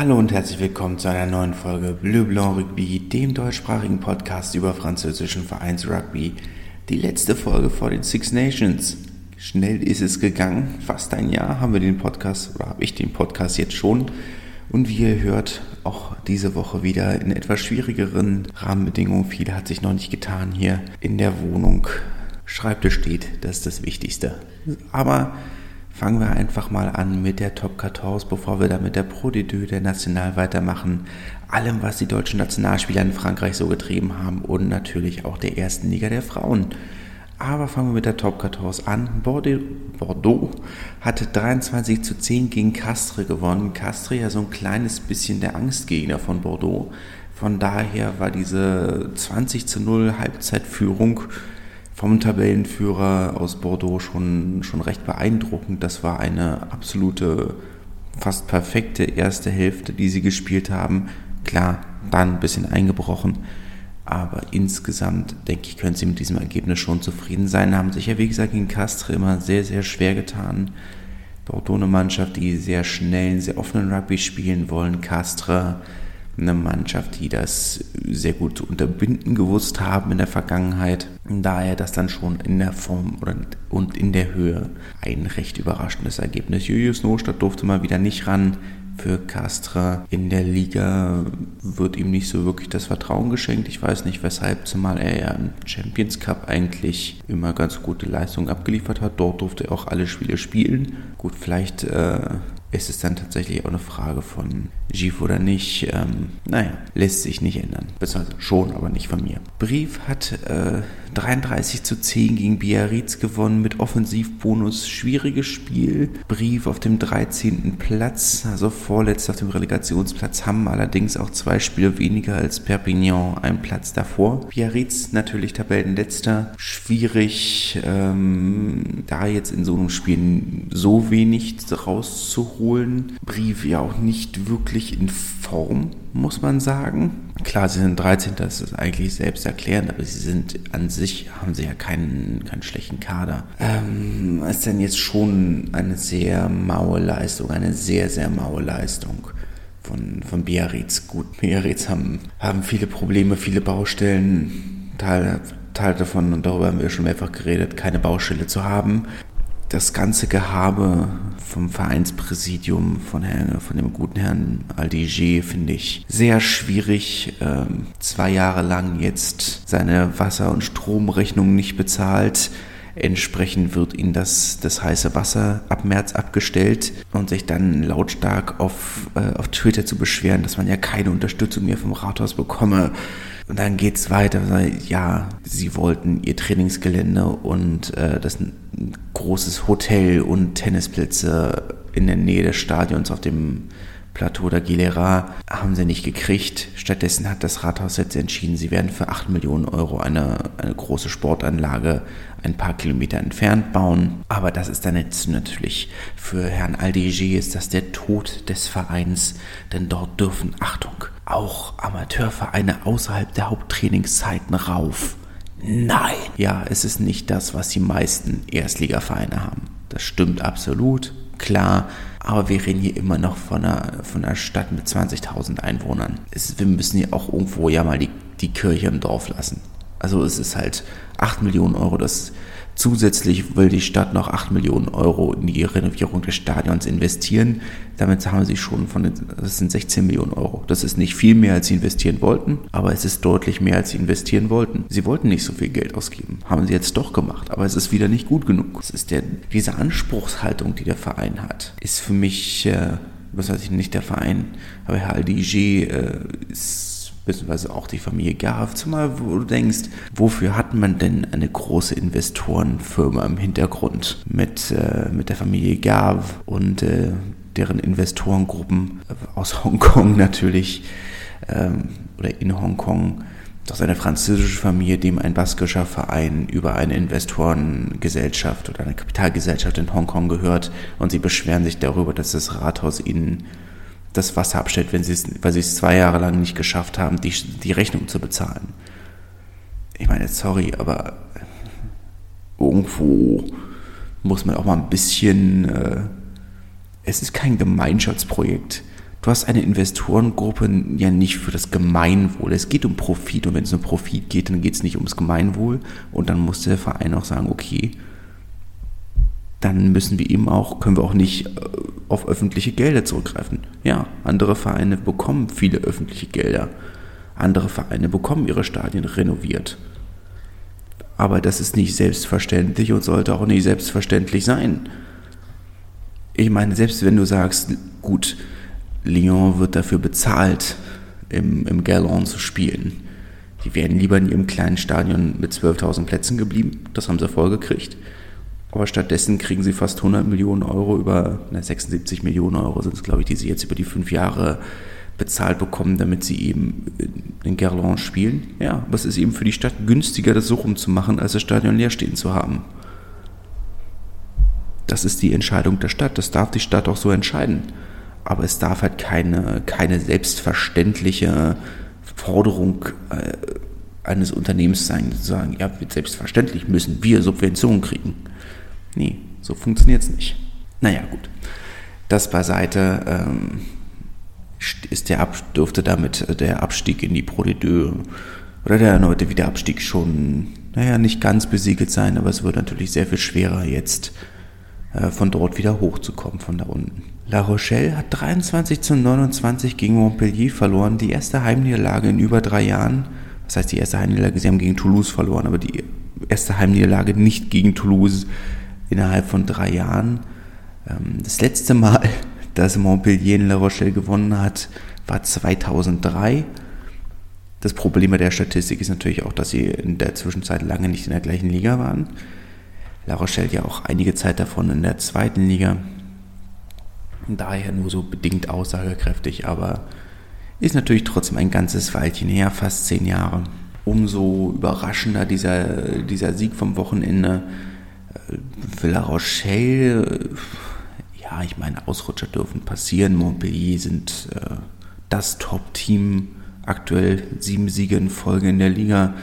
Hallo und herzlich willkommen zu einer neuen Folge Bleu Blanc Rugby, dem deutschsprachigen Podcast über französischen Vereinsrugby. Die letzte Folge vor den Six Nations. Schnell ist es gegangen, fast ein Jahr haben wir den Podcast, oder habe ich den Podcast jetzt schon. Und wie ihr hört, auch diese Woche wieder in etwas schwierigeren Rahmenbedingungen. Viel hat sich noch nicht getan hier in der Wohnung. Schreibtisch steht, das ist das Wichtigste. Aber Fangen wir einfach mal an mit der Top 14, bevor wir dann mit der Pro D2 der National weitermachen. Allem, was die deutschen Nationalspieler in Frankreich so getrieben haben und natürlich auch der ersten Liga der Frauen. Aber fangen wir mit der Top 14 an. Bordeaux hatte 23 zu 10 gegen Castres gewonnen. Castres ja so ein kleines bisschen der Angstgegner von Bordeaux. Von daher war diese 20 zu 0 Halbzeitführung vom Tabellenführer aus Bordeaux schon, schon recht beeindruckend. Das war eine absolute, fast perfekte erste Hälfte, die sie gespielt haben. Klar, dann ein bisschen eingebrochen. Aber insgesamt, denke ich, können sie mit diesem Ergebnis schon zufrieden sein. Haben sich ja, wie gesagt, gegen Castre immer sehr, sehr schwer getan. Bordeaux eine Mannschaft, die sehr schnell, sehr offenen Rugby spielen wollen. Castre eine Mannschaft, die das sehr gut zu unterbinden gewusst haben in der Vergangenheit. Daher das dann schon in der Form und in der Höhe ein recht überraschendes Ergebnis. Julius Nostadt durfte mal wieder nicht ran für Castra. In der Liga wird ihm nicht so wirklich das Vertrauen geschenkt. Ich weiß nicht weshalb, zumal er ja im Champions Cup eigentlich immer ganz gute Leistungen abgeliefert hat. Dort durfte er auch alle Spiele spielen. Gut, vielleicht äh, ist es dann tatsächlich auch eine Frage von Gif oder nicht. Ähm, naja, lässt sich nicht ändern. Beziehungsweise schon, aber nicht von mir. Brief hat äh, 33 zu 10 gegen Biarritz gewonnen mit Offensivbonus. Schwieriges Spiel. Brief auf dem 13. Platz, also vorletzt auf dem Relegationsplatz, haben allerdings auch zwei Spiele weniger als Perpignan einen Platz davor. Biarritz natürlich Tabellenletzter. Schwierig, ähm, da jetzt in so einem Spiel so wenig rauszuholen. Brief ja auch nicht wirklich in Form, muss man sagen. Klar, sie sind 13, das ist eigentlich selbsterklärend, aber sie sind an sich, haben sie ja keinen, keinen schlechten Kader. Ähm, ist denn jetzt schon eine sehr maue Leistung, eine sehr, sehr maue Leistung von, von Biarritz. Gut, Biarritz haben, haben viele Probleme, viele Baustellen, Teil, Teil davon, und darüber haben wir schon mehrfach geredet, keine Baustelle zu haben das ganze Gehabe vom Vereinspräsidium von, Herrn, von dem guten Herrn Aldiger finde ich sehr schwierig. Ähm, zwei Jahre lang jetzt seine Wasser- und Stromrechnung nicht bezahlt. Entsprechend wird ihnen das, das heiße Wasser ab März abgestellt und sich dann lautstark auf, äh, auf Twitter zu beschweren, dass man ja keine Unterstützung mehr vom Rathaus bekomme. Und dann geht es weiter. Ja, sie wollten ihr Trainingsgelände und äh, das ein großes Hotel und Tennisplätze in der Nähe des Stadions auf dem Plateau der Gilera haben sie nicht gekriegt. Stattdessen hat das Rathaus jetzt entschieden, sie werden für 8 Millionen Euro eine, eine große Sportanlage ein paar Kilometer entfernt bauen. Aber das ist dann jetzt natürlich für Herrn Aldeger ist das der Tod des Vereins, denn dort dürfen, Achtung, auch Amateurvereine außerhalb der Haupttrainingszeiten rauf. Nein! Ja, es ist nicht das, was die meisten Erstligavereine haben. Das stimmt absolut, klar, aber wir reden hier immer noch von einer, von einer Stadt mit 20.000 Einwohnern. Es, wir müssen hier auch irgendwo ja mal die, die Kirche im Dorf lassen. Also es ist halt 8 Millionen Euro, das Zusätzlich will die Stadt noch 8 Millionen Euro in die Renovierung des Stadions investieren. Damit haben sie schon von den, das sind 16 Millionen Euro. Das ist nicht viel mehr, als sie investieren wollten, aber es ist deutlich mehr, als sie investieren wollten. Sie wollten nicht so viel Geld ausgeben. Haben sie jetzt doch gemacht, aber es ist wieder nicht gut genug. Es ist der, diese Anspruchshaltung, die der Verein hat, ist für mich, äh, was weiß ich nicht der Verein, aber Herr Aldiger äh, ist beziehungsweise auch die Familie Garf, zumal wo du denkst, wofür hat man denn eine große Investorenfirma im Hintergrund mit, äh, mit der Familie Garf und äh, deren Investorengruppen aus Hongkong natürlich ähm, oder in Hongkong? Dass eine französische Familie, dem ein baskischer Verein über eine Investorengesellschaft oder eine Kapitalgesellschaft in Hongkong gehört und sie beschweren sich darüber, dass das Rathaus ihnen das Wasser abstellt, wenn sie es, weil sie es zwei Jahre lang nicht geschafft haben, die, die Rechnung zu bezahlen. Ich meine, sorry, aber irgendwo muss man auch mal ein bisschen. Äh, es ist kein Gemeinschaftsprojekt, du hast eine Investorengruppe ja nicht für das Gemeinwohl. Es geht um Profit und wenn es um Profit geht, dann geht es nicht ums Gemeinwohl und dann muss der Verein auch sagen, okay, dann müssen wir eben auch, können wir auch nicht äh, auf öffentliche Gelder zurückgreifen. Ja, andere Vereine bekommen viele öffentliche Gelder. Andere Vereine bekommen ihre Stadien renoviert. Aber das ist nicht selbstverständlich und sollte auch nicht selbstverständlich sein. Ich meine, selbst wenn du sagst, gut, Lyon wird dafür bezahlt, im, im Gallon zu spielen. Die wären lieber in ihrem kleinen Stadion mit 12.000 Plätzen geblieben. Das haben sie vorgekriegt. Aber stattdessen kriegen sie fast 100 Millionen Euro über, na, 76 Millionen Euro sind es, glaube ich, die sie jetzt über die fünf Jahre bezahlt bekommen, damit sie eben in Gerland spielen. Ja, aber es ist eben für die Stadt günstiger, das so rumzumachen, als das Stadion leer stehen zu haben. Das ist die Entscheidung der Stadt. Das darf die Stadt auch so entscheiden aber es darf halt keine, keine selbstverständliche Forderung äh, eines Unternehmens sein, zu sagen, ja, selbstverständlich müssen wir Subventionen kriegen. Nee, so funktioniert es nicht. Naja, gut. Das beiseite ähm, ist der Ab dürfte damit der Abstieg in die Pro de oder der erneute Wiederabstieg schon, naja, nicht ganz besiegelt sein, aber es wird natürlich sehr viel schwerer jetzt äh, von dort wieder hochzukommen, von da unten. La Rochelle hat 23 zu 29 gegen Montpellier verloren, die erste Heimniederlage in über drei Jahren. Das heißt, die erste Heimniederlage, sie haben gegen Toulouse verloren, aber die erste Heimniederlage nicht gegen Toulouse innerhalb von drei Jahren. Ähm, das letzte Mal, dass Montpellier in La Rochelle gewonnen hat, war 2003. Das Problem bei der Statistik ist natürlich auch, dass sie in der Zwischenzeit lange nicht in der gleichen Liga waren. La Rochelle ja auch einige Zeit davon in der zweiten Liga. Daher nur so bedingt aussagekräftig, aber ist natürlich trotzdem ein ganzes Weilchen her, fast zehn Jahre. Umso überraschender dieser, dieser Sieg vom Wochenende. Für La Rochelle, ja, ich meine, Ausrutscher dürfen passieren. Montpellier sind äh, das Top-Team aktuell, sieben Siege in Folge in der Liga.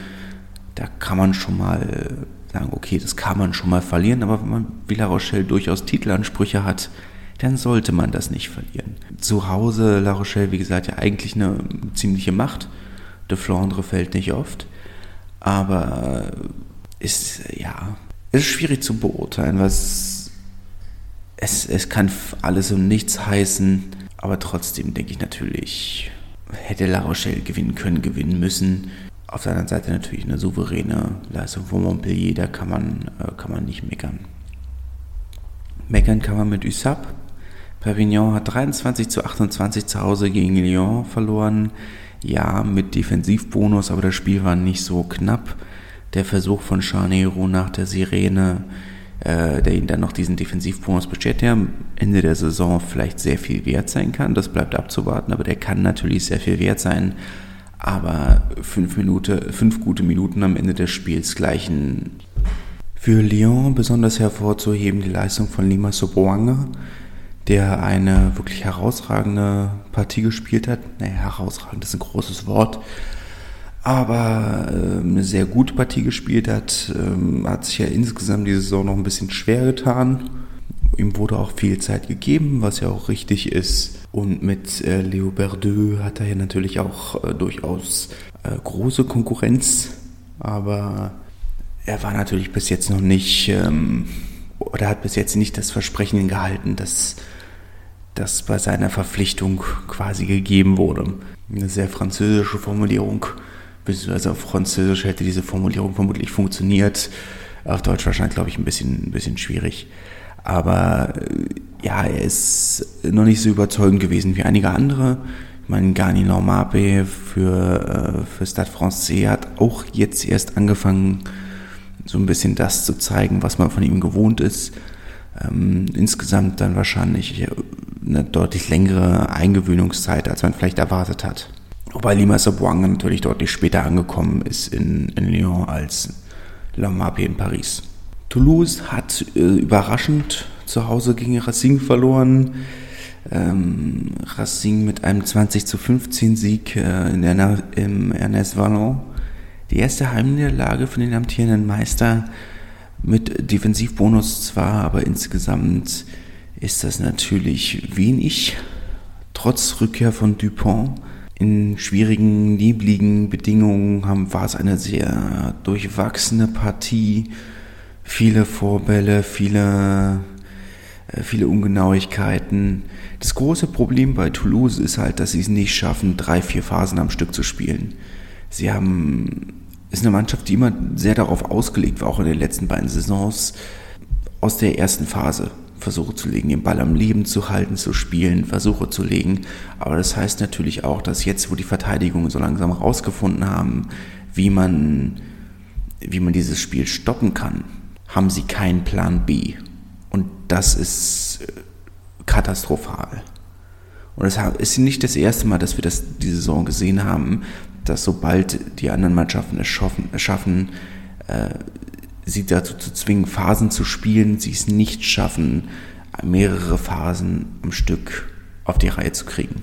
Da kann man schon mal sagen, okay, das kann man schon mal verlieren, aber wenn man Villa Rochelle durchaus Titelansprüche hat, dann sollte man das nicht verlieren. Zu Hause La Rochelle, wie gesagt, ja eigentlich eine ziemliche Macht. De Flandre fällt nicht oft, aber ist ja ist schwierig zu beurteilen, was es, es kann alles und nichts heißen, aber trotzdem denke ich natürlich, hätte La Rochelle gewinnen können, gewinnen müssen. Auf der anderen Seite natürlich eine souveräne Leistung von Montpellier, da kann man, äh, kann man nicht meckern. Meckern kann man mit USAP. Perpignan hat 23 zu 28 zu Hause gegen Lyon verloren. Ja, mit Defensivbonus, aber das Spiel war nicht so knapp. Der Versuch von Charnero nach der Sirene, äh, der ihn dann noch diesen Defensivbonus beschert, der am Ende der Saison vielleicht sehr viel wert sein kann. Das bleibt abzuwarten, aber der kann natürlich sehr viel wert sein aber fünf, Minute, fünf gute Minuten am Ende des Spiels gleichen. Für Lyon besonders hervorzuheben die Leistung von Lima Soboanga, der eine wirklich herausragende Partie gespielt hat. Naja, herausragend ist ein großes Wort, aber äh, eine sehr gute Partie gespielt hat. Ähm, hat sich ja insgesamt die Saison noch ein bisschen schwer getan. Ihm wurde auch viel Zeit gegeben, was ja auch richtig ist. Und mit äh, Leo Berdeux hat er ja natürlich auch äh, durchaus äh, große Konkurrenz, aber er war natürlich bis jetzt noch nicht, ähm, oder hat bis jetzt nicht das Versprechen gehalten, dass das bei seiner Verpflichtung quasi gegeben wurde. Eine sehr französische Formulierung, beziehungsweise auf Französisch hätte diese Formulierung vermutlich funktioniert. Auf Deutsch wahrscheinlich, glaube ich, ein bisschen, ein bisschen schwierig. Aber äh, ja, er ist noch nicht so überzeugend gewesen wie einige andere. Ich meine, Gani Normape für, äh, für Stade Francais hat auch jetzt erst angefangen, so ein bisschen das zu zeigen, was man von ihm gewohnt ist. Ähm, insgesamt dann wahrscheinlich eine deutlich längere Eingewöhnungszeit, als man vielleicht erwartet hat. Wobei Lima Sabuanga natürlich deutlich später angekommen ist in, in Lyon als Lamape in Paris. Toulouse hat äh, überraschend zu Hause gegen Racing verloren. Ähm, Racing mit einem 20 zu 15 Sieg äh, in der, im Ernest Vallon. Die erste Heimniederlage von den amtierenden Meister mit Defensivbonus zwar, aber insgesamt ist das natürlich wenig. trotz Rückkehr von Dupont in schwierigen, nebligen Bedingungen haben, war es eine sehr durchwachsene Partie. Viele Vorbälle, viele, äh, viele Ungenauigkeiten. Das große Problem bei Toulouse ist halt, dass sie es nicht schaffen, drei, vier Phasen am Stück zu spielen. Sie haben, ist eine Mannschaft, die immer sehr darauf ausgelegt war, auch in den letzten beiden Saisons, aus der ersten Phase Versuche zu legen, den Ball am Leben zu halten, zu spielen, Versuche zu legen. Aber das heißt natürlich auch, dass jetzt, wo die Verteidigungen so langsam herausgefunden haben, wie man, wie man dieses Spiel stoppen kann, haben sie keinen Plan B. Und das ist äh, katastrophal. Und es ist nicht das erste Mal, dass wir das diese Saison gesehen haben, dass sobald die anderen Mannschaften es schaffen, schaffen äh, sie dazu zu zwingen, Phasen zu spielen, sie es nicht schaffen, mehrere Phasen am Stück auf die Reihe zu kriegen.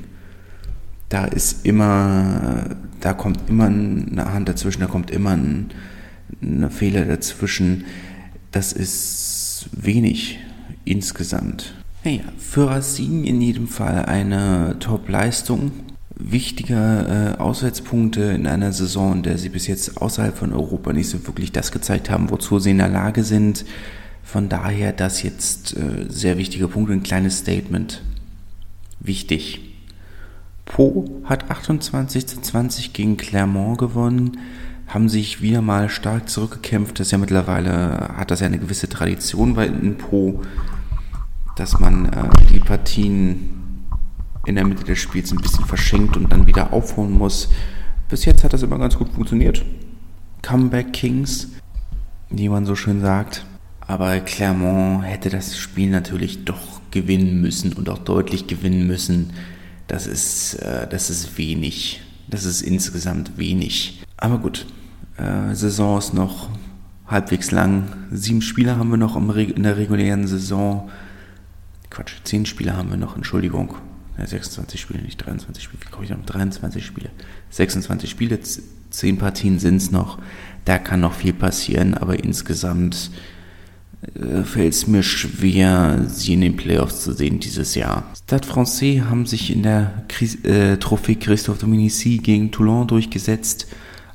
Da ist immer, da kommt immer eine Hand dazwischen, da kommt immer ein, ein Fehler dazwischen. Das ist wenig insgesamt. Naja, für Racine in jedem Fall eine Top-Leistung wichtige äh, Auswärtspunkte in einer Saison, in der sie bis jetzt außerhalb von Europa nicht so wirklich das gezeigt haben, wozu sie in der Lage sind. Von daher das jetzt äh, sehr wichtige Punkte, ein kleines Statement. Wichtig. Po hat 28 zu 20 gegen Clermont gewonnen, haben sich wieder mal stark zurückgekämpft. Das ist ja mittlerweile, hat das ja eine gewisse Tradition bei in Po, dass man äh, die Partien in der Mitte des Spiels ein bisschen verschenkt und dann wieder aufholen muss. Bis jetzt hat das immer ganz gut funktioniert. Comeback Kings, wie man so schön sagt. Aber Clermont hätte das Spiel natürlich doch gewinnen müssen und auch deutlich gewinnen müssen. Das ist, äh, das ist wenig. Das ist insgesamt wenig. Aber gut, äh, Saison ist noch halbwegs lang. Sieben Spieler haben wir noch in der regulären Saison. Quatsch, zehn Spieler haben wir noch, Entschuldigung ja, 26 Spiele, nicht 23 Spiele, wie komme ich noch? 23 Spiele. 26 Spiele, 10 Partien sind es noch. Da kann noch viel passieren, aber insgesamt äh, fällt es mir schwer, sie in den Playoffs zu sehen dieses Jahr. Stade Francais haben sich in der Kris äh, Trophée Christophe Dominici gegen Toulon durchgesetzt.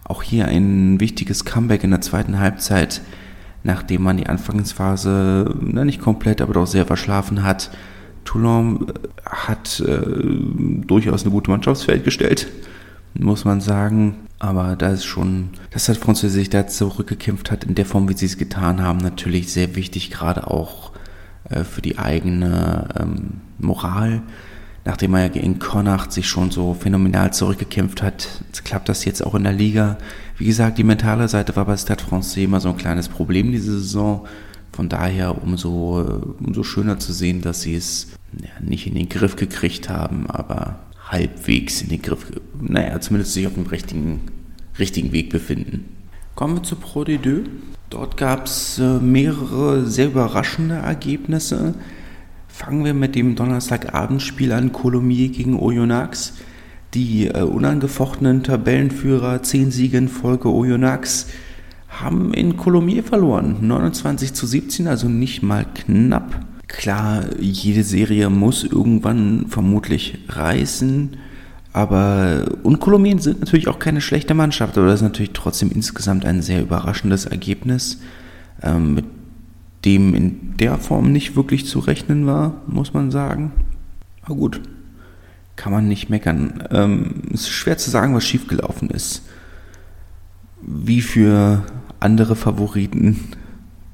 Auch hier ein wichtiges Comeback in der zweiten Halbzeit, nachdem man die Anfangsphase na, nicht komplett, aber doch sehr verschlafen hat. Toulon äh, hat äh, durchaus eine gute Mannschaftsfeld gestellt, muss man sagen. Aber da ist schon, dass das Französisch sich da zurückgekämpft hat, in der Form, wie sie es getan haben, natürlich sehr wichtig, gerade auch äh, für die eigene ähm, Moral. Nachdem er in Connacht sich schon so phänomenal zurückgekämpft hat, klappt das jetzt auch in der Liga. Wie gesagt, die mentale Seite war bei Stade Francais immer so ein kleines Problem diese Saison. Von daher umso, umso schöner zu sehen, dass sie es ja, nicht in den Griff gekriegt haben, aber halbwegs in den Griff, naja, zumindest sich auf dem richtigen, richtigen Weg befinden. Kommen wir zu Pro de Deux. Dort gab es äh, mehrere sehr überraschende Ergebnisse. Fangen wir mit dem Donnerstagabendspiel an, Colomiers gegen Oyonnax. Die äh, unangefochtenen Tabellenführer, 10 Siege in Folge Oyonnax, haben in Colomiers verloren. 29 zu 17, also nicht mal knapp. Klar, jede Serie muss irgendwann vermutlich reißen. Aber und Kolumbien sind natürlich auch keine schlechte Mannschaft, aber das ist natürlich trotzdem insgesamt ein sehr überraschendes Ergebnis, ähm, mit dem in der Form nicht wirklich zu rechnen war, muss man sagen. Aber gut, kann man nicht meckern. Ähm, es ist schwer zu sagen, was schiefgelaufen ist. Wie für andere Favoriten,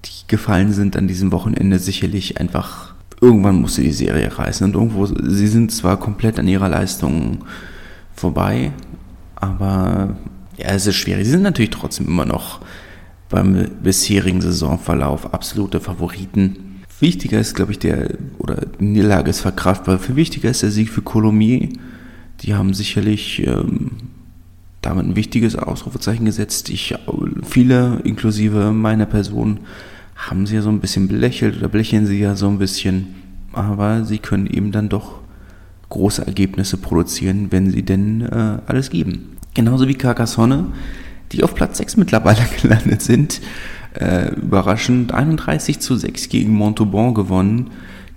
die gefallen sind an diesem Wochenende, sicherlich einfach, irgendwann musste die Serie reißen. Und irgendwo, sie sind zwar komplett an ihrer Leistung vorbei, aber ja, es ist schwierig. Sie sind natürlich trotzdem immer noch beim bisherigen Saisonverlauf absolute Favoriten. Wichtiger ist, glaube ich, der, oder die Niederlage ist verkraftbar. Viel wichtiger ist der Sieg für Colomiers. Die haben sicherlich ähm, damit ein wichtiges Ausrufezeichen gesetzt. Ich, viele, inklusive meiner Person, haben sie ja so ein bisschen belächelt oder belächeln sie ja so ein bisschen. Aber sie können eben dann doch große Ergebnisse produzieren, wenn sie denn äh, alles geben. Genauso wie Carcassonne, die auf Platz 6 mittlerweile gelandet sind. Äh, überraschend 31 zu 6 gegen Montauban gewonnen.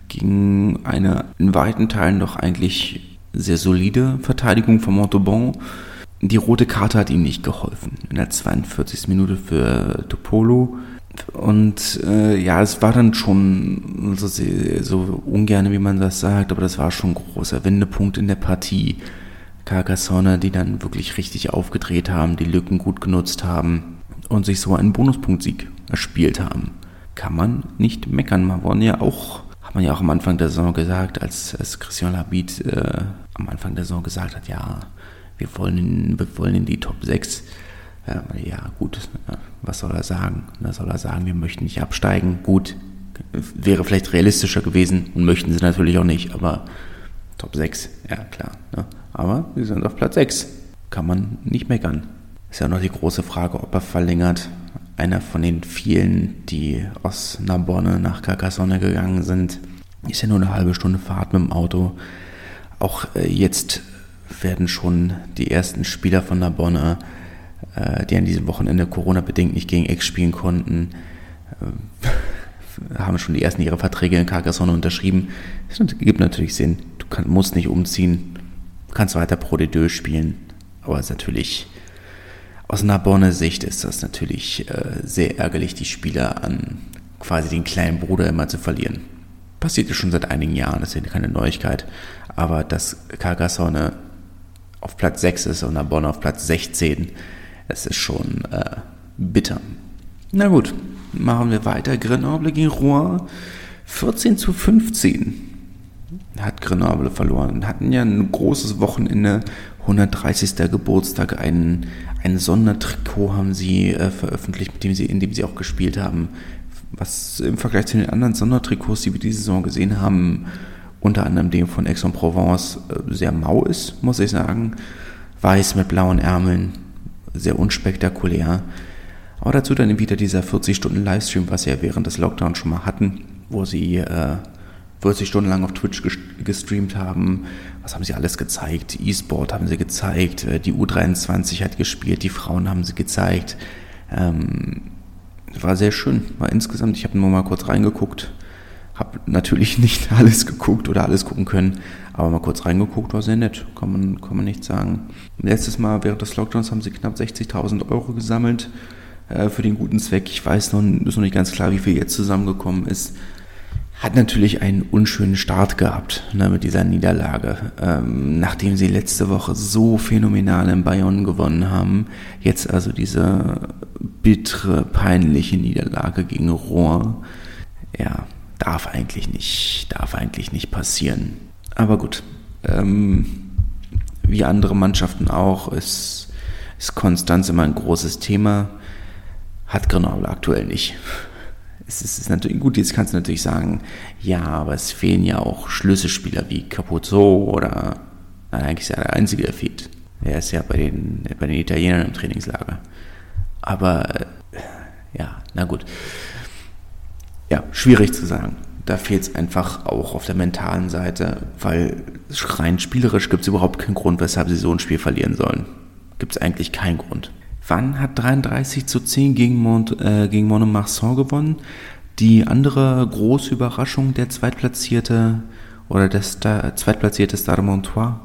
Gegen eine in weiten Teilen doch eigentlich sehr solide Verteidigung von Montauban. Die rote Karte hat ihm nicht geholfen. In der 42. Minute für Topolo. Und äh, ja, es war dann schon so, so ungern, wie man das sagt, aber das war schon ein großer Wendepunkt in der Partie. Carcassonne, die dann wirklich richtig aufgedreht haben, die Lücken gut genutzt haben und sich so einen Bonuspunktsieg erspielt haben. Kann man nicht meckern. Man wollen ja auch hat man ja auch am Anfang der Saison gesagt, als, als Christian Labit äh, am Anfang der Saison gesagt hat, ja, wir wollen in, wir wollen in die Top 6. Ja, gut, was soll er sagen? Da soll er sagen, wir möchten nicht absteigen. Gut, wäre vielleicht realistischer gewesen und möchten sie natürlich auch nicht, aber Top 6, ja klar. Ne? Aber sie sind auf Platz 6. Kann man nicht meckern. Ist ja noch die große Frage, ob er verlängert einer von den vielen, die aus Narbonne nach Carcassonne gegangen sind. Ist ja nur eine halbe Stunde Fahrt mit dem Auto. Auch äh, jetzt werden schon die ersten Spieler von Narbonne, äh, die an diesem Wochenende Corona-bedingt nicht gegen Ex spielen konnten, äh, haben schon die ersten ihre Verträge in Carcassonne unterschrieben. Das gibt natürlich Sinn. Du kann, musst nicht umziehen, du kannst weiter Pro de Deux spielen, aber es ist natürlich aus Narbonne Sicht ist das natürlich äh, sehr ärgerlich, die Spieler an quasi den kleinen Bruder immer zu verlieren. Passiert ja schon seit einigen Jahren, das ist ja keine Neuigkeit. Aber dass Carcassonne auf Platz 6 ist und Narbonne auf Platz 16, das ist schon äh, bitter. Na gut, machen wir weiter. Grenoble gegen Rouen. 14 zu 15 hat Grenoble verloren. Hatten ja ein großes Wochenende, 130. Geburtstag, einen ein Sondertrikot haben sie äh, veröffentlicht, mit dem sie, in dem sie auch gespielt haben. Was im Vergleich zu den anderen Sondertrikots, die wir diese Saison gesehen haben, unter anderem dem von Aix-en-Provence, äh, sehr mau ist, muss ich sagen. Weiß mit blauen Ärmeln, sehr unspektakulär. Aber dazu dann wieder dieser 40-Stunden-Livestream, was sie ja während des Lockdowns schon mal hatten, wo sie äh, 40 Stunden lang auf Twitch gestreamt haben. Was haben sie alles gezeigt? E-Sport haben sie gezeigt, äh, die U23 hat gespielt, die Frauen haben sie gezeigt. Ähm, war sehr schön, war insgesamt, ich habe nur mal kurz reingeguckt, habe natürlich nicht alles geguckt oder alles gucken können, aber mal kurz reingeguckt, war sehr nett, kann man, kann man nicht sagen. Letztes Mal während des Lockdowns haben sie knapp 60.000 Euro gesammelt äh, für den guten Zweck. Ich weiß noch, ist noch nicht ganz klar, wie viel jetzt zusammengekommen ist hat natürlich einen unschönen Start gehabt ne, mit dieser Niederlage. Ähm, nachdem sie letzte Woche so phänomenal in Bayonne gewonnen haben, jetzt also diese bittere, peinliche Niederlage gegen Rouen. Ja, darf eigentlich nicht, darf eigentlich nicht passieren. Aber gut, ähm, wie andere Mannschaften auch, ist, ist Konstanz immer ein großes Thema. Hat Grenoble aktuell nicht es ist, ist natürlich gut, jetzt kannst du natürlich sagen, ja, aber es fehlen ja auch Schlüsselspieler wie Capuzzo oder nein, eigentlich ist er der Einzige, der fehlt. Er ist ja bei den, bei den Italienern im Trainingslager. Aber äh, ja, na gut. Ja, schwierig zu sagen. Da fehlt es einfach auch auf der mentalen Seite, weil rein spielerisch gibt es überhaupt keinen Grund, weshalb sie so ein Spiel verlieren sollen. Gibt es eigentlich keinen Grund. Wann hat 33 zu 10 gegen, Mont, äh, gegen Montmarsan gewonnen? Die andere große Überraschung, der Zweitplatzierte oder der Star, Zweitplatzierte Stade Montois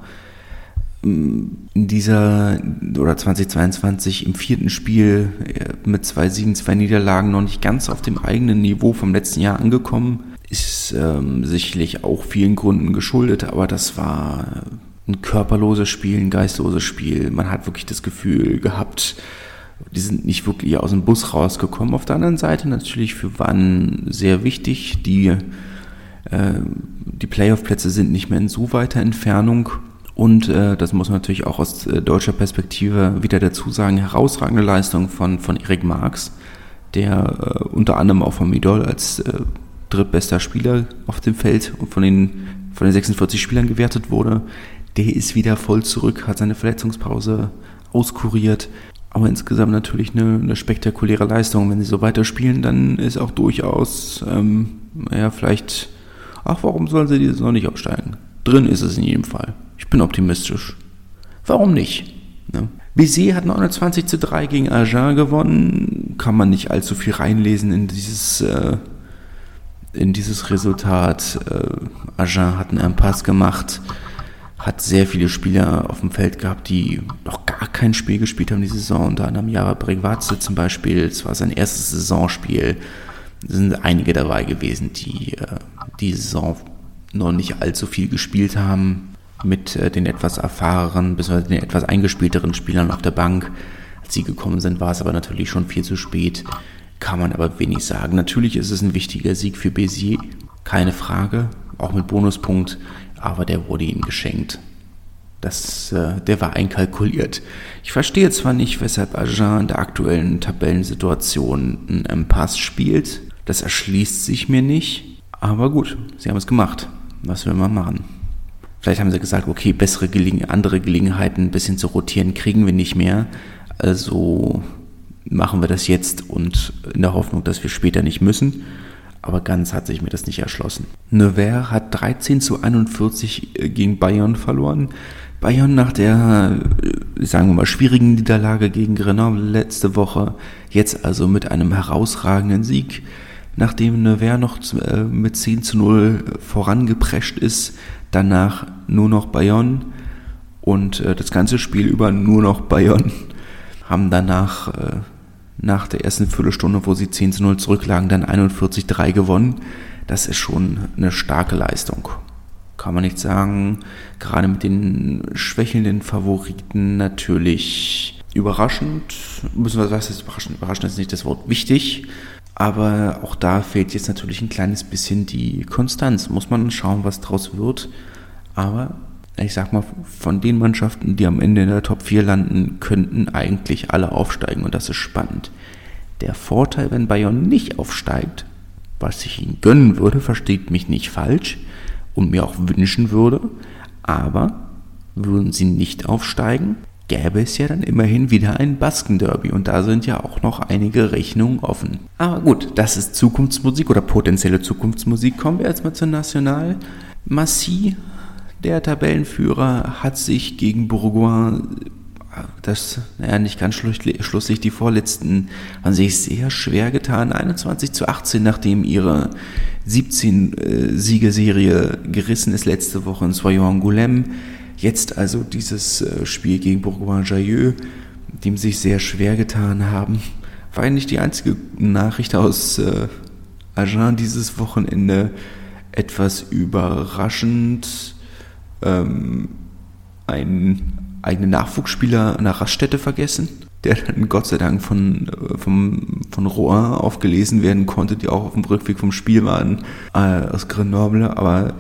in dieser oder 2022 im vierten Spiel äh, mit zwei Siegen, zwei Niederlagen noch nicht ganz auf dem eigenen Niveau vom letzten Jahr angekommen. Ist ähm, sicherlich auch vielen Gründen geschuldet, aber das war ein körperloses Spiel, ein geistloses Spiel. Man hat wirklich das Gefühl gehabt, die sind nicht wirklich aus dem Bus rausgekommen. Auf der anderen Seite natürlich für Wann sehr wichtig. Die, äh, die Playoff-Plätze sind nicht mehr in so weiter Entfernung. Und äh, das muss man natürlich auch aus äh, deutscher Perspektive wieder dazu sagen, herausragende Leistung von, von Erik Marx, der äh, unter anderem auch von Midol als äh, drittbester Spieler auf dem Feld und von den, von den 46 Spielern gewertet wurde. Der ist wieder voll zurück, hat seine Verletzungspause auskuriert. Aber insgesamt natürlich eine, eine spektakuläre Leistung. Wenn sie so weiterspielen, dann ist auch durchaus, ähm, naja, vielleicht, ach, warum sollen sie dieses noch nicht aufsteigen? Drin ist es in jedem Fall. Ich bin optimistisch. Warum nicht? Ne? Bizet hat 29 zu 3 gegen Agen gewonnen. Kann man nicht allzu viel reinlesen in dieses, äh, in dieses Resultat. Äh, Agen hat einen Impasse gemacht hat sehr viele Spieler auf dem Feld gehabt, die noch gar kein Spiel gespielt haben diese Saison. Unter anderem Jara Bregvatze zum Beispiel, es war sein erstes Saisonspiel. Es sind einige dabei gewesen, die äh, die Saison noch nicht allzu viel gespielt haben. Mit äh, den etwas erfahrenen, bzw. den etwas eingespielteren Spielern auf der Bank. Als sie gekommen sind, war es aber natürlich schon viel zu spät. Kann man aber wenig sagen. Natürlich ist es ein wichtiger Sieg für Bézier, keine Frage, auch mit Bonuspunkt aber der wurde ihm geschenkt. Das, äh, der war einkalkuliert. Ich verstehe zwar nicht, weshalb Agen in der aktuellen Tabellensituation einen Impasse spielt. Das erschließt sich mir nicht. Aber gut, sie haben es gemacht. Was will man machen? Vielleicht haben sie gesagt, okay, bessere Gelegen andere Gelegenheiten ein bisschen zu rotieren kriegen wir nicht mehr. Also machen wir das jetzt und in der Hoffnung, dass wir später nicht müssen aber ganz hat sich mir das nicht erschlossen. Nevers hat 13 zu 41 äh, gegen Bayern verloren. Bayern nach der, äh, sagen wir mal, schwierigen Niederlage gegen Grenoble letzte Woche, jetzt also mit einem herausragenden Sieg. Nachdem Nevers noch äh, mit 10 zu 0 vorangeprescht ist, danach nur noch Bayern und das ganze Spiel über nur noch Bayern, haben danach nach der ersten Viertelstunde, wo sie 10 zu 0 zurücklagen, dann 41-3 gewonnen. Das ist schon eine starke Leistung. Kann man nicht sagen. Gerade mit den schwächelnden Favoriten natürlich überraschend. Müssen wir was ist überraschend? Überraschend ist nicht das Wort wichtig. Aber auch da fehlt jetzt natürlich ein kleines bisschen die Konstanz. Muss man schauen, was draus wird. Aber ich sag mal, von den Mannschaften, die am Ende in der Top 4 landen, könnten eigentlich alle aufsteigen und das ist spannend. Der Vorteil, wenn Bayern nicht aufsteigt, was ich ihnen gönnen würde, versteht mich nicht falsch und mir auch wünschen würde, aber würden sie nicht aufsteigen, gäbe es ja dann immerhin wieder ein Baskenderby und da sind ja auch noch einige Rechnungen offen. Aber gut, das ist Zukunftsmusik oder potenzielle Zukunftsmusik. Kommen wir jetzt mal zur National. Massi der Tabellenführer hat sich gegen Bourgoin, das, naja, nicht ganz schlusslich, die Vorletzten, haben sich sehr schwer getan. 21 zu 18, nachdem ihre 17 äh, gerissen ist letzte Woche in Soyon Angoulême. Jetzt also dieses äh, Spiel gegen Bourgoin-Jailleux, dem sich sehr schwer getan haben. War nicht die einzige Nachricht aus äh, Agen dieses Wochenende. Etwas überraschend ähm, einen eigenen Nachwuchsspieler an der Raststätte vergessen, der dann Gott sei Dank von, äh, vom, von Rouen aufgelesen werden konnte, die auch auf dem Rückweg vom Spiel waren äh, aus Grenoble. Aber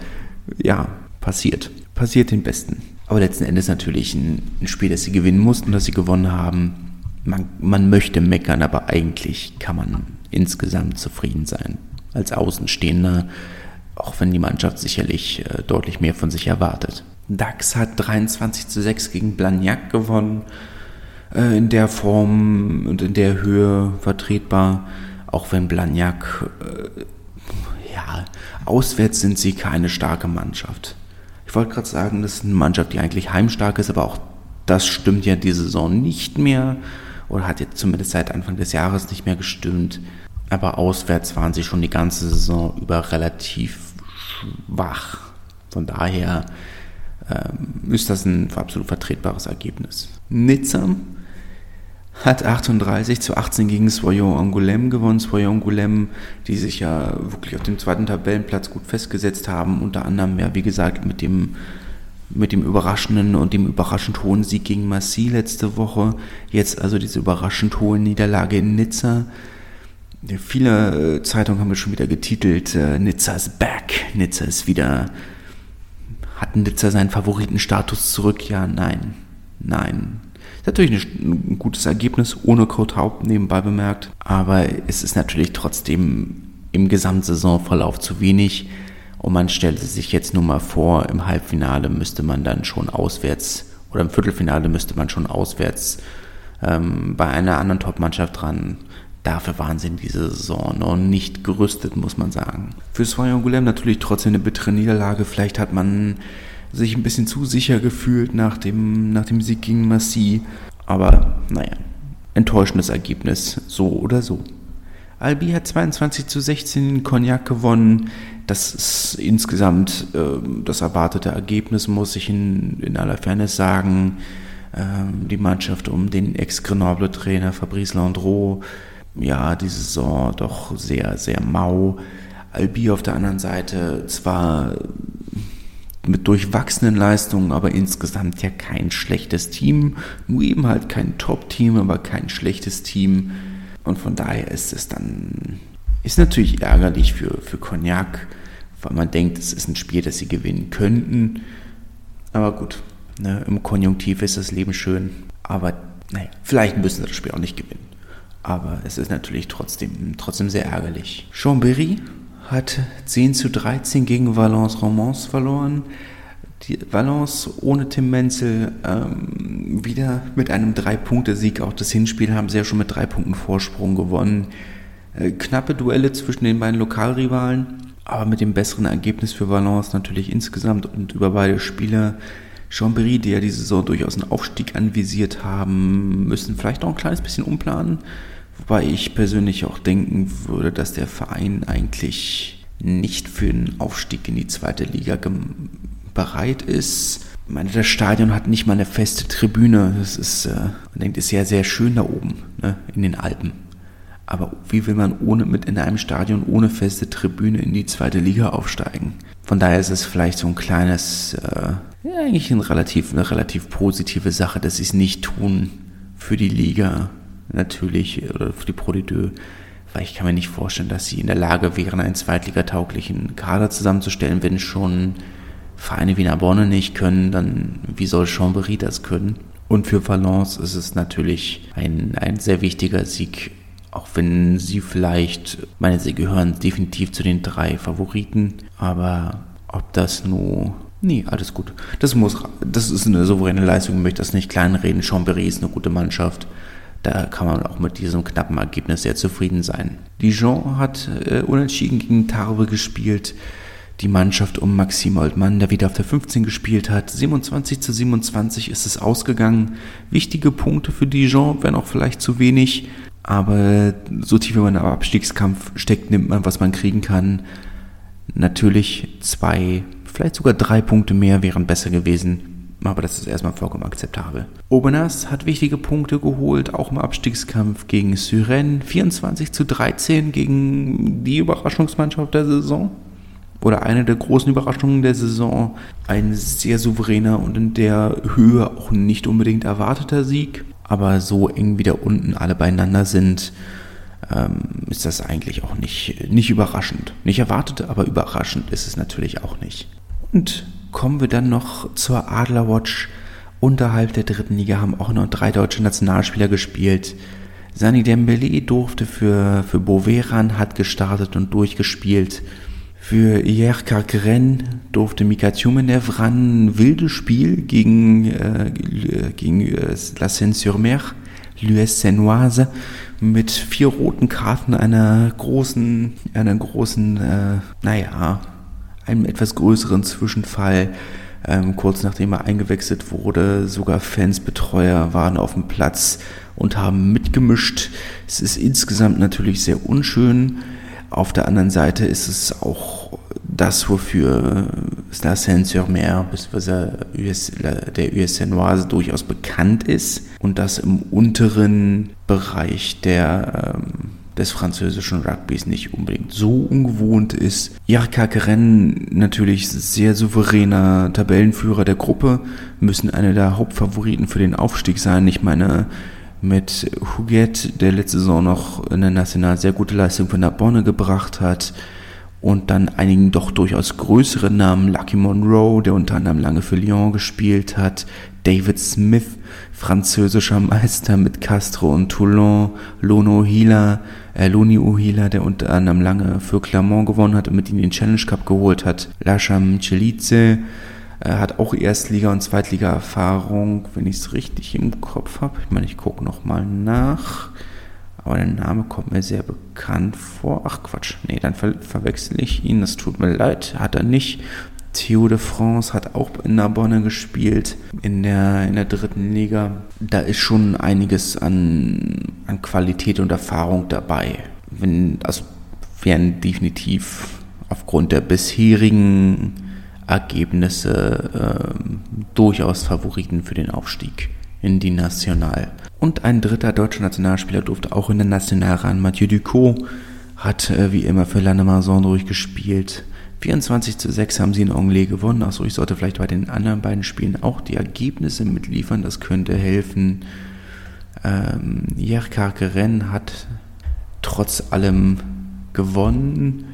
ja, passiert. Passiert den Besten. Aber letzten Endes natürlich ein, ein Spiel, das sie gewinnen mussten, das sie gewonnen haben. Man, man möchte meckern, aber eigentlich kann man insgesamt zufrieden sein. Als Außenstehender auch wenn die Mannschaft sicherlich äh, deutlich mehr von sich erwartet. DAX hat 23 zu 6 gegen Blagnac gewonnen, äh, in der Form und in der Höhe vertretbar, auch wenn Blagnac, äh, ja, auswärts sind sie keine starke Mannschaft. Ich wollte gerade sagen, das ist eine Mannschaft, die eigentlich heimstark ist, aber auch das stimmt ja diese Saison nicht mehr oder hat jetzt zumindest seit Anfang des Jahres nicht mehr gestimmt. Aber auswärts waren sie schon die ganze Saison über relativ schwach. Von daher ähm, ist das ein absolut vertretbares Ergebnis. Nizza hat 38 zu 18 gegen Soyon Angoulême gewonnen. Soyon Angoulême, die sich ja wirklich auf dem zweiten Tabellenplatz gut festgesetzt haben, unter anderem ja, wie gesagt, mit dem mit dem überraschenden und dem überraschend hohen Sieg gegen Massy letzte Woche. Jetzt also diese überraschend hohe Niederlage in Nizza. Viele äh, Zeitungen haben wir schon wieder getitelt, äh, Nizza ist back, Nizza ist wieder, hat Nizza seinen Favoritenstatus zurück? Ja, nein, nein. Ist natürlich ein gutes Ergebnis, ohne Code Haupt nebenbei bemerkt, aber es ist natürlich trotzdem im Gesamtsaisonverlauf zu wenig und man stellt sich jetzt nur mal vor, im Halbfinale müsste man dann schon auswärts oder im Viertelfinale müsste man schon auswärts ähm, bei einer anderen Top-Mannschaft dran Dafür waren sie in dieser Saison noch nicht gerüstet, muss man sagen. Für Soyon Goulem natürlich trotzdem eine bittere Niederlage. Vielleicht hat man sich ein bisschen zu sicher gefühlt nach dem, nach dem Sieg gegen Massy. Aber naja, enttäuschendes Ergebnis, so oder so. Albi hat 22 zu 16 in Cognac gewonnen. Das ist insgesamt äh, das erwartete Ergebnis, muss ich in, in aller Fairness sagen. Ähm, die Mannschaft um den Ex-Grenoble-Trainer Fabrice Landreau, ja, die Saison doch sehr, sehr mau. Albi auf der anderen Seite zwar mit durchwachsenen Leistungen, aber insgesamt ja kein schlechtes Team. Nur eben halt kein Top-Team, aber kein schlechtes Team. Und von daher ist es dann, ist natürlich ärgerlich für, für Cognac, weil man denkt, es ist ein Spiel, das sie gewinnen könnten. Aber gut, ne, im Konjunktiv ist das Leben schön. Aber naja, vielleicht müssen sie das Spiel auch nicht gewinnen. Aber es ist natürlich trotzdem, trotzdem sehr ärgerlich. Chambéry hat 10 zu 13 gegen Valence Romans verloren. Die Valence ohne Tim Menzel ähm, wieder mit einem Drei-Punkte-Sieg. Auch das Hinspiel haben sie ja schon mit drei Punkten Vorsprung gewonnen. Äh, knappe Duelle zwischen den beiden Lokalrivalen, aber mit dem besseren Ergebnis für Valence natürlich insgesamt und über beide Spiele. Chambéry, die ja diese Saison durchaus einen Aufstieg anvisiert haben, müssen vielleicht auch ein kleines bisschen umplanen. Wobei ich persönlich auch denken würde, dass der Verein eigentlich nicht für einen Aufstieg in die zweite Liga bereit ist. Ich meine, das Stadion hat nicht mal eine feste Tribüne. Das ist, äh, man denkt, ist ja sehr schön da oben, ne, in den Alpen. Aber wie will man ohne mit in einem Stadion ohne feste Tribüne in die zweite Liga aufsteigen? Von daher ist es vielleicht so ein kleines, äh, ja, eigentlich ein relativ, eine relativ positive Sache, dass sie es nicht tun für die Liga natürlich oder für die Pro weil ich kann mir nicht vorstellen, dass sie in der Lage wären, einen zweitligatauglichen Kader zusammenzustellen, wenn schon Vereine wie Narbonne nicht können, dann wie soll Chambéry das können? Und für Valence ist es natürlich ein, ein sehr wichtiger Sieg, auch wenn sie vielleicht, meine, sie gehören definitiv zu den drei Favoriten, aber ob das nur Nee, alles gut. Das muss, das ist eine souveräne Leistung, ich möchte das nicht kleinreden. Chambéry ist eine gute Mannschaft. Da kann man auch mit diesem knappen Ergebnis sehr zufrieden sein. Dijon hat äh, unentschieden gegen Tarbe gespielt. Die Mannschaft um Maxim Oldmann, der wieder auf der 15 gespielt hat. 27 zu 27 ist es ausgegangen. Wichtige Punkte für Dijon, wenn auch vielleicht zu wenig. Aber so tief wie man im Abstiegskampf steckt, nimmt man, was man kriegen kann. Natürlich zwei, vielleicht sogar drei Punkte mehr wären besser gewesen aber das ist erstmal vollkommen akzeptabel. Aubenas hat wichtige Punkte geholt, auch im Abstiegskampf gegen Syren. 24 zu 13 gegen die Überraschungsmannschaft der Saison. Oder eine der großen Überraschungen der Saison. Ein sehr souveräner und in der Höhe auch nicht unbedingt erwarteter Sieg. Aber so eng wie da unten alle beieinander sind, ähm, ist das eigentlich auch nicht, nicht überraschend. Nicht erwartet, aber überraschend ist es natürlich auch nicht. Und kommen wir dann noch zur Adlerwatch. Unterhalb der dritten Liga haben auch noch drei deutsche Nationalspieler gespielt. Sani Dembele durfte für, für Boveran, hat gestartet und durchgespielt. Für Yerka Gren durfte Mika Tjumenev ran. Wildes Spiel gegen, äh, gegen äh, La Seine-sur-Mer, l'US Senoise, mit vier roten Karten, einer großen, einer großen, äh, naja, einem etwas größeren Zwischenfall. Ähm, kurz nachdem er eingewechselt wurde, sogar Fans, Betreuer waren auf dem Platz und haben mitgemischt. Es ist insgesamt natürlich sehr unschön. Auf der anderen Seite ist es auch das, wofür La Seine-sur-Mer bzw. der USN Noise durchaus bekannt ist und das im unteren Bereich der ähm, des französischen Rugbys nicht unbedingt so ungewohnt ist. Jarka Keren natürlich sehr souveräner Tabellenführer der Gruppe, müssen einer der Hauptfavoriten für den Aufstieg sein. Ich meine, mit Huguet, der letzte Saison noch in der National sehr gute Leistung von der Bonne gebracht hat, und dann einigen doch durchaus größeren Namen, Lucky Monroe, der unter anderem lange für Lyon gespielt hat, David Smith, französischer Meister mit Castro und Toulon, Lono Hila, äh, Loni Uhila, der unter anderem lange für Clermont gewonnen hat und mit ihnen den Challenge Cup geholt hat, Lasham Celice, äh, hat auch Erstliga- und Zweitliga-Erfahrung, wenn ich es richtig im Kopf habe. Ich meine, ich gucke nochmal nach. Aber der Name kommt mir sehr bekannt vor. Ach Quatsch, nee, dann ver verwechsel ich ihn. Das tut mir leid, hat er nicht. Theo de France hat auch in Narbonne gespielt, in der, in der dritten Liga. Da ist schon einiges an, an Qualität und Erfahrung dabei. wenn, also wären definitiv aufgrund der bisherigen Ergebnisse äh, durchaus Favoriten für den Aufstieg in die National. Und ein dritter deutscher Nationalspieler durfte auch in der National ran. Mathieu Ducot hat äh, wie immer für Lannemazon durchgespielt. 24 zu 6 haben sie in Anglais gewonnen. Achso, ich sollte vielleicht bei den anderen beiden Spielen auch die Ergebnisse mitliefern. Das könnte helfen. Ähm, Jerka Keren hat trotz allem gewonnen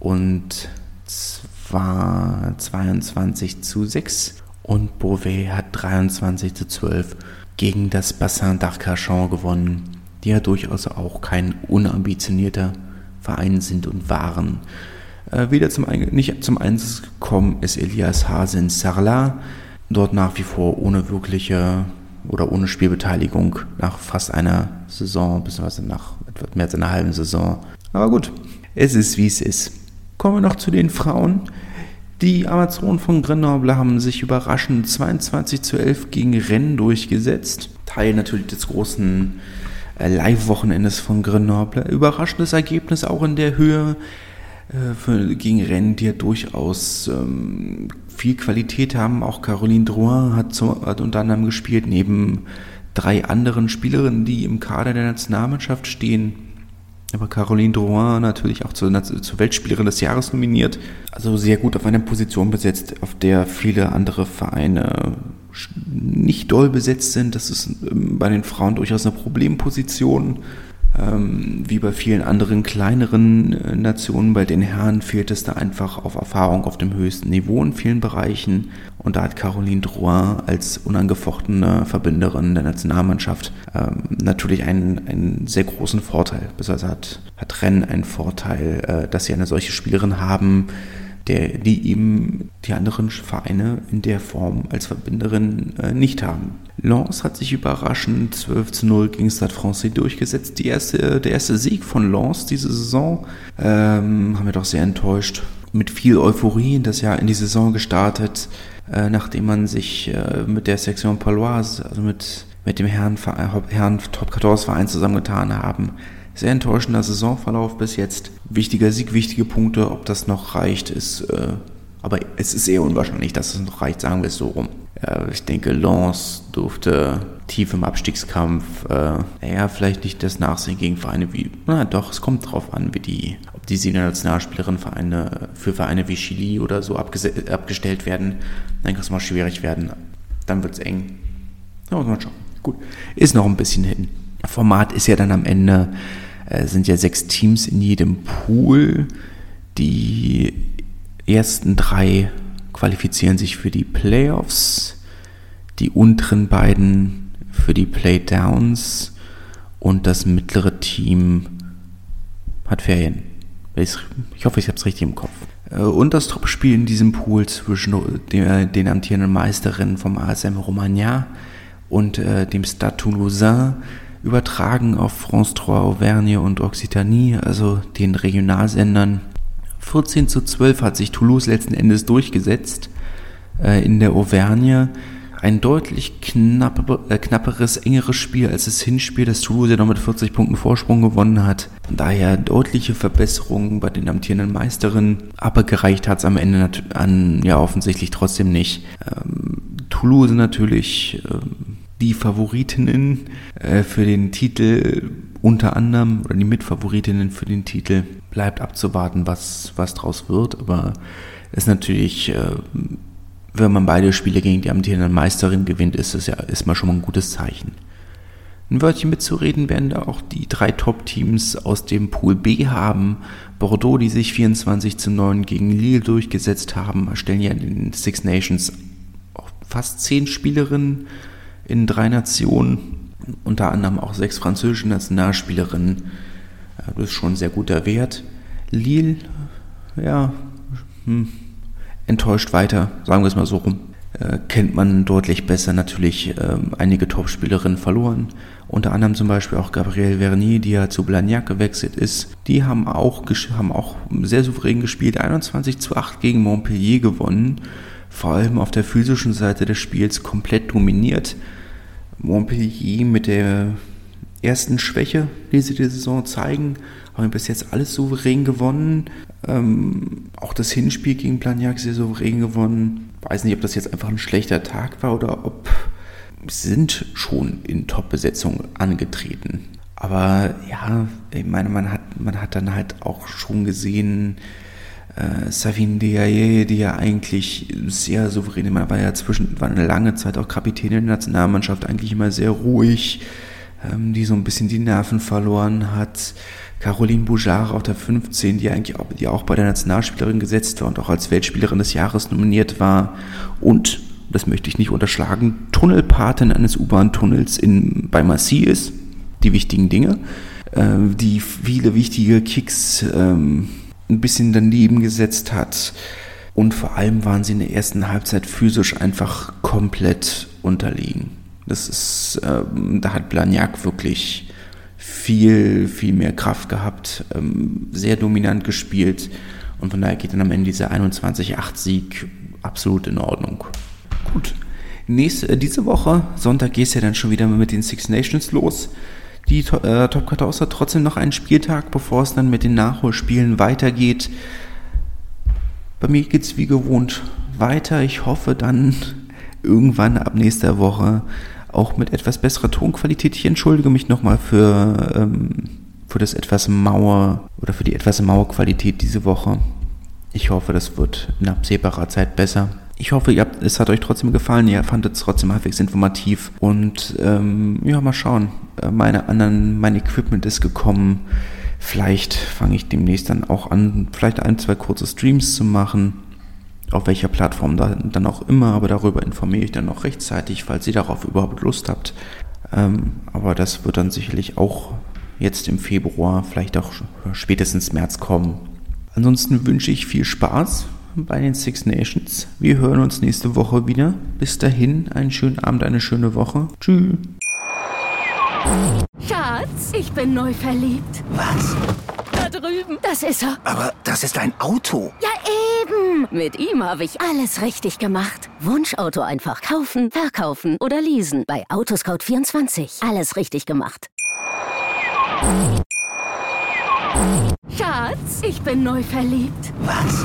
und zwar 22 zu 6 und Beauvais hat 23 zu 12 gegen das Bassin d'Arcachon gewonnen, die ja durchaus auch kein unambitionierter Verein sind und waren. Äh, wieder zum nicht zum Einsatz gekommen ist Elias Hasen Sarla, dort nach wie vor ohne wirkliche oder ohne Spielbeteiligung nach fast einer Saison, beziehungsweise nach etwas mehr als einer halben Saison. Aber gut, es ist wie es ist. Kommen wir noch zu den Frauen. Die Amazonen von Grenoble haben sich überraschend 22 zu 11 gegen Rennes durchgesetzt. Teil natürlich des großen äh, Live-Wochenendes von Grenoble. Überraschendes Ergebnis auch in der Höhe für, gegen Rennen, die ja durchaus ähm, viel Qualität haben. Auch Caroline Drouin hat, so, hat unter anderem gespielt, neben drei anderen Spielerinnen, die im Kader der Nationalmannschaft stehen. Aber Caroline Drouin natürlich auch zur, zur Weltspielerin des Jahres nominiert. Also sehr gut auf einer Position besetzt, auf der viele andere Vereine nicht doll besetzt sind. Das ist ähm, bei den Frauen durchaus eine Problemposition. Ähm, wie bei vielen anderen kleineren äh, Nationen, bei den Herren fehlt es da einfach auf Erfahrung auf dem höchsten Niveau in vielen Bereichen. Und da hat Caroline Drouin als unangefochtene Verbinderin der Nationalmannschaft ähm, natürlich einen, einen sehr großen Vorteil. Besonders hat, hat Rennes einen Vorteil, äh, dass sie eine solche Spielerin haben, der, die eben die anderen Vereine in der Form als Verbinderin äh, nicht haben. Lens hat sich überraschend 12 zu 0 gegen Stade Francais durchgesetzt. Erste, der erste Sieg von Lens diese Saison ähm, haben wir doch sehr enttäuscht. Mit viel Euphorie in das Jahr in die Saison gestartet, äh, nachdem man sich äh, mit der Section Paloise, also mit, mit dem Herrn, Herrn Top 14 Verein zusammengetan haben. Sehr enttäuschender Saisonverlauf bis jetzt. Wichtiger Sieg, wichtige Punkte. Ob das noch reicht, ist. Äh, aber es ist eher unwahrscheinlich, dass es noch reicht, sagen wir es so rum. Äh, ich denke, Lens durfte tief im Abstiegskampf, äh, naja, vielleicht nicht das Nachsehen gegen Vereine wie, na doch, es kommt drauf an, wie die, ob die Sieger Nationalspielerin Vereine, für Vereine wie Chili oder so abgestellt werden. Dann kann es mal schwierig werden. Dann wird es eng. Ja, muss man schauen. Gut. Ist noch ein bisschen hin. Format ist ja dann am Ende äh, sind ja sechs Teams in jedem Pool. Die ersten drei qualifizieren sich für die Playoffs, die unteren beiden für die Playdowns und das mittlere Team hat Ferien. Ich hoffe, ich habe es richtig im Kopf. Äh, und das Topspiel in diesem Pool zwischen den, den amtierenden Meisterinnen vom ASM Romagna und äh, dem Stade Toulousain übertragen auf France 3 Auvergne und Occitanie, also den Regionalsendern. 14 zu 12 hat sich Toulouse letzten Endes durchgesetzt äh, in der Auvergne. Ein deutlich knapp, äh, knapperes, engeres Spiel als das Hinspiel, das Toulouse ja noch mit 40 Punkten Vorsprung gewonnen hat. Daher deutliche Verbesserungen bei den amtierenden Meisterinnen, aber gereicht hat es am Ende an, ja offensichtlich trotzdem nicht. Ähm, Toulouse natürlich ähm, die Favoritinnen äh, für den Titel unter anderem oder die Mitfavoritinnen für den Titel bleibt abzuwarten, was, was draus wird. Aber es ist natürlich, äh, wenn man beide Spiele gegen die amtierende Meisterin gewinnt, ist das ja ist schon mal ein gutes Zeichen. Ein Wörtchen mitzureden werden da auch die drei Top-Teams aus dem Pool B haben. Bordeaux, die sich 24 zu 9 gegen Lille durchgesetzt haben, stellen ja in den Six Nations fast zehn Spielerinnen in drei Nationen, unter anderem auch sechs französische Nationalspielerinnen. Das ist schon ein sehr guter Wert. Lille, ja, hm, enttäuscht weiter, sagen wir es mal so rum. Äh, kennt man deutlich besser natürlich äh, einige Topspielerinnen verloren. Unter anderem zum Beispiel auch Gabrielle Vernier, die ja zu Blagnac gewechselt ist. Die haben auch, haben auch sehr souverän gespielt, 21 zu 8 gegen Montpellier gewonnen. Vor allem auf der physischen Seite des Spiels komplett dominiert. Montpellier mit der ersten Schwäche, die sie die Saison zeigen. Haben bis jetzt alles souverän gewonnen. Ähm, auch das Hinspiel gegen Blagnac sehr souverän gewonnen. Weiß nicht, ob das jetzt einfach ein schlechter Tag war oder ob sind schon in Top-Besetzung angetreten. Aber ja, ich meine, man hat, man hat dann halt auch schon gesehen, äh, Savin Diaye, die ja eigentlich sehr souverän war, war ja zwischen, war eine lange Zeit auch Kapitän der Nationalmannschaft, eigentlich immer sehr ruhig, ähm, die so ein bisschen die Nerven verloren hat. Caroline Boujard auf der 15, die eigentlich auch, die auch bei der Nationalspielerin gesetzt war und auch als Weltspielerin des Jahres nominiert war. Und, das möchte ich nicht unterschlagen, Tunnelpatin eines U-Bahn-Tunnels bei Massy ist. Die wichtigen Dinge, äh, die viele wichtige Kicks ähm, ein bisschen daneben gesetzt hat. Und vor allem waren sie in der ersten Halbzeit physisch einfach komplett unterlegen. Das ist, ähm, da hat Blagnac wirklich viel, viel mehr Kraft gehabt, ähm, sehr dominant gespielt und von daher geht dann am Ende dieser 21-8-Sieg absolut in Ordnung. Gut, Nächste, äh, diese Woche, Sonntag geht es ja dann schon wieder mit den Six Nations los. Die äh, Top 14 hat trotzdem noch einen Spieltag, bevor es dann mit den Nachholspielen weitergeht. Bei mir geht es wie gewohnt weiter. Ich hoffe dann irgendwann ab nächster Woche auch mit etwas besserer Tonqualität. Ich entschuldige mich nochmal für, ähm, für das etwas Mauer oder für die etwas Mauerqualität diese Woche. Ich hoffe, das wird in absehbarer Zeit besser. Ich hoffe, ihr habt, es hat euch trotzdem gefallen. Ihr fandet es trotzdem halbwegs informativ. Und ähm, ja, mal schauen. Äh, meine anderen, mein Equipment ist gekommen. Vielleicht fange ich demnächst dann auch an, vielleicht ein, zwei kurze Streams zu machen. Auf welcher Plattform dann auch immer, aber darüber informiere ich dann noch rechtzeitig, falls ihr darauf überhaupt Lust habt. Ähm, aber das wird dann sicherlich auch jetzt im Februar, vielleicht auch spätestens März kommen. Ansonsten wünsche ich viel Spaß bei den Six Nations. Wir hören uns nächste Woche wieder. Bis dahin, einen schönen Abend, eine schöne Woche. Tschüss. Schatz, ich bin neu verliebt. Was? Da drüben. Das ist er. Aber das ist ein Auto. Ja, eben. Mit ihm habe ich alles richtig gemacht. Wunschauto einfach kaufen, verkaufen oder leasen. Bei Autoscout24. Alles richtig gemacht. Schatz, ich bin neu verliebt. Was?